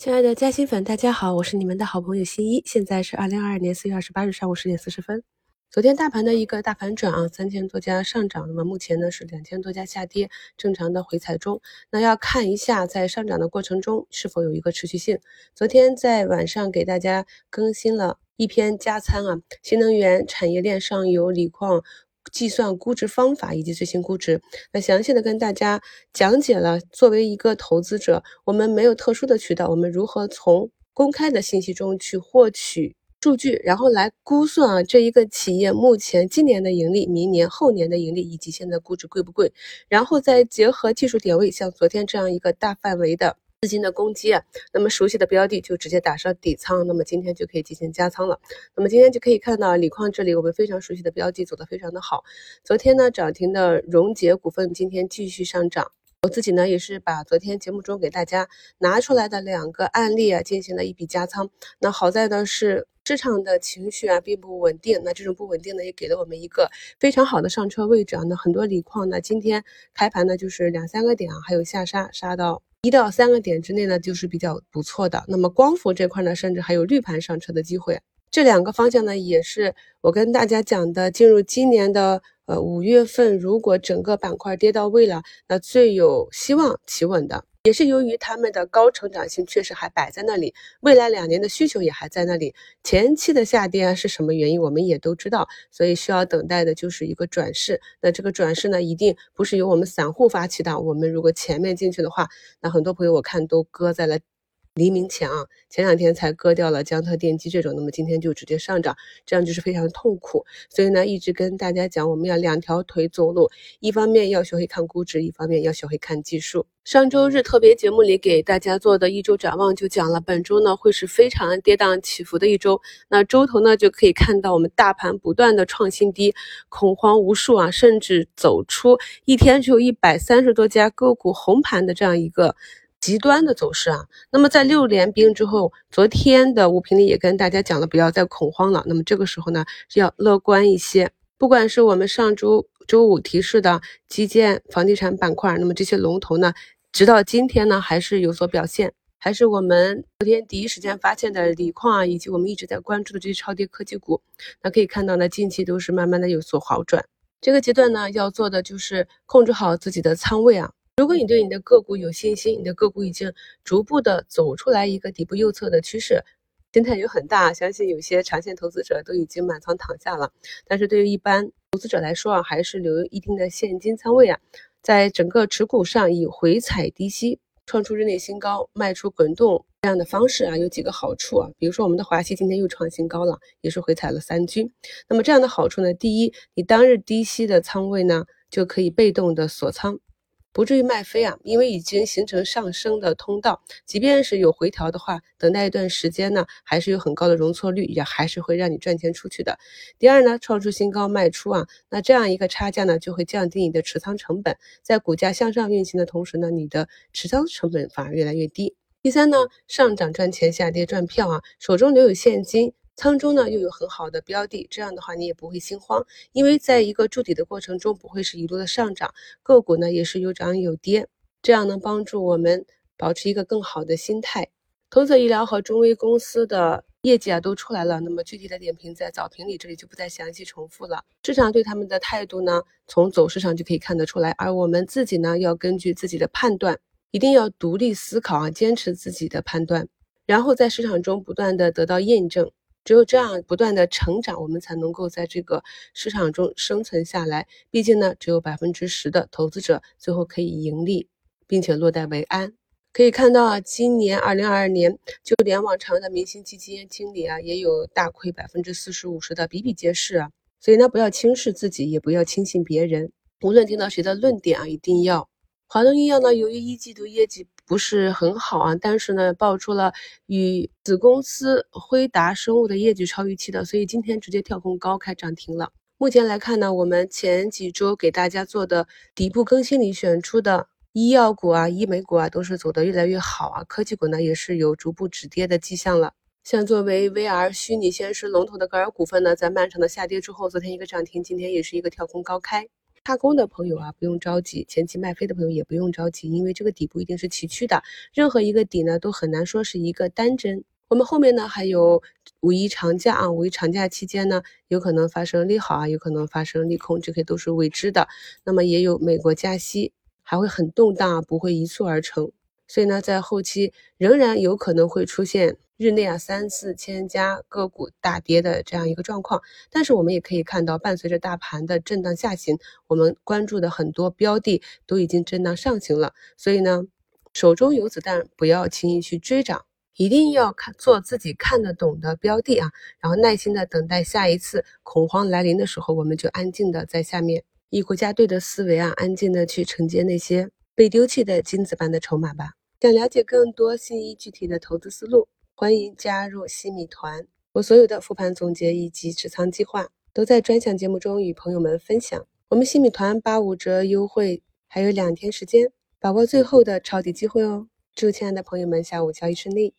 亲爱的嘉兴粉，大家好，我是你们的好朋友新一。现在是二零二二年四月二十八日上午十点四十分。昨天大盘的一个大反转啊，三千多家上涨，那么目前呢是两千多家下跌，正常的回踩中。那要看一下在上涨的过程中是否有一个持续性。昨天在晚上给大家更新了一篇加仓啊，新能源产业链上游锂矿。计算估值方法以及最新估值，那详细的跟大家讲解了。作为一个投资者，我们没有特殊的渠道，我们如何从公开的信息中去获取数据，然后来估算啊这一个企业目前今年的盈利、明年、后年的盈利以及现在估值贵不贵，然后再结合技术点位，像昨天这样一个大范围的。资金的攻击啊，那么熟悉的标的就直接打上底仓，那么今天就可以进行加仓了。那么今天就可以看到锂矿这里我们非常熟悉的标的走得非常的好。昨天呢涨停的荣捷股份今天继续上涨。我自己呢也是把昨天节目中给大家拿出来的两个案例啊进行了一笔加仓。那好在呢是市场的情绪啊并不稳定，那这种不稳定呢也给了我们一个非常好的上车位置啊。那很多锂矿呢今天开盘呢就是两三个点啊，还有下杀杀到。一到三个点之内呢，就是比较不错的。那么光伏这块呢，甚至还有绿盘上车的机会。这两个方向呢，也是我跟大家讲的，进入今年的。呃，五月份如果整个板块跌到位了，那最有希望企稳的，也是由于他们的高成长性确实还摆在那里，未来两年的需求也还在那里。前期的下跌啊是什么原因，我们也都知道，所以需要等待的就是一个转势。那这个转势呢，一定不是由我们散户发起的。我们如果前面进去的话，那很多朋友我看都搁在了。黎明前啊，前两天才割掉了江特电机这种，那么今天就直接上涨，这样就是非常痛苦。所以呢，一直跟大家讲，我们要两条腿走路，一方面要学会看估值，一方面要学会看技术。上周日特别节目里给大家做的一周展望就讲了，本周呢会是非常跌宕起伏的一周。那周头呢就可以看到我们大盘不断的创新低，恐慌无数啊，甚至走出一天只有一百三十多家个股红盘的这样一个。极端的走势啊，那么在六连冰之后，昨天的五评里也跟大家讲了，不要再恐慌了。那么这个时候呢，是要乐观一些。不管是我们上周周五提示的基建、房地产板块，那么这些龙头呢，直到今天呢还是有所表现。还是我们昨天第一时间发现的锂矿啊，以及我们一直在关注的这些超跌科技股，那可以看到呢，近期都是慢慢的有所好转。这个阶段呢，要做的就是控制好自己的仓位啊。如果你对你的个股有信心，你的个股已经逐步的走出来一个底部右侧的趋势，心态有很大，相信有些长线投资者都已经满仓躺下了。但是对于一般投资者来说啊，还是留有一定的现金仓位啊，在整个持股上以回踩低吸，创出日内新高，卖出滚动这样的方式啊，有几个好处啊。比如说我们的华西今天又创新高了，也是回踩了三均。那么这样的好处呢，第一，你当日低吸的仓位呢，就可以被动的锁仓。不至于卖飞啊，因为已经形成上升的通道，即便是有回调的话，等待一段时间呢，还是有很高的容错率，也还是会让你赚钱出去的。第二呢，创出新高卖出啊，那这样一个差价呢，就会降低你的持仓成本，在股价向上运行的同时呢，你的持仓成本反而越来越低。第三呢，上涨赚钱，下跌赚票啊，手中留有现金。仓中呢又有很好的标的，这样的话你也不会心慌，因为在一个筑底的过程中不会是一路的上涨，个股呢也是有涨有跌，这样能帮助我们保持一个更好的心态。投泽医疗和中微公司的业绩啊都出来了，那么具体的点评在早评里这里就不再详细重复了。市场对他们的态度呢，从走势上就可以看得出来，而我们自己呢要根据自己的判断，一定要独立思考啊，坚持自己的判断，然后在市场中不断的得到验证。只有这样不断的成长，我们才能够在这个市场中生存下来。毕竟呢，只有百分之十的投资者最后可以盈利，并且落袋为安。可以看到啊，今年二零二二年，就连往常的明星基金经理啊，也有大亏百分之四十五十的比比皆是啊。所以呢，不要轻视自己，也不要轻信别人。无论听到谁的论点啊，一定要。华东医药呢，由于一季度业绩。不是很好啊，但是呢，爆出了与子公司辉达生物的业绩超预期的，所以今天直接跳空高开涨停了。目前来看呢，我们前几周给大家做的底部更新里选出的医药股啊、医美股啊，都是走得越来越好啊。科技股呢，也是有逐步止跌的迹象了。像作为 VR 虚拟现实龙头的格尔股份呢，在漫长的下跌之后，昨天一个涨停，今天也是一个跳空高开。踏空的朋友啊，不用着急；前期卖飞的朋友也不用着急，因为这个底部一定是崎岖的，任何一个底呢都很难说是一个单针。我们后面呢还有五一长假啊，五一长假期间呢，有可能发生利好啊，有可能发生利空，这些都是未知的。那么也有美国加息，还会很动荡，不会一蹴而成。所以呢，在后期仍然有可能会出现日内啊三四千家个股大跌的这样一个状况，但是我们也可以看到，伴随着大盘的震荡下行，我们关注的很多标的都已经震荡上行了。所以呢，手中有子弹，不要轻易去追涨，一定要看做自己看得懂的标的啊，然后耐心的等待下一次恐慌来临的时候，我们就安静的在下面以国家队的思维啊，安静的去承接那些被丢弃的金子般的筹码吧。想了解更多新一具体的投资思路，欢迎加入西米团。我所有的复盘总结以及持仓计划都在专享节目中与朋友们分享。我们西米团八五折优惠还有两天时间，把握最后的抄底机会哦！祝亲爱的朋友们下午交易顺利。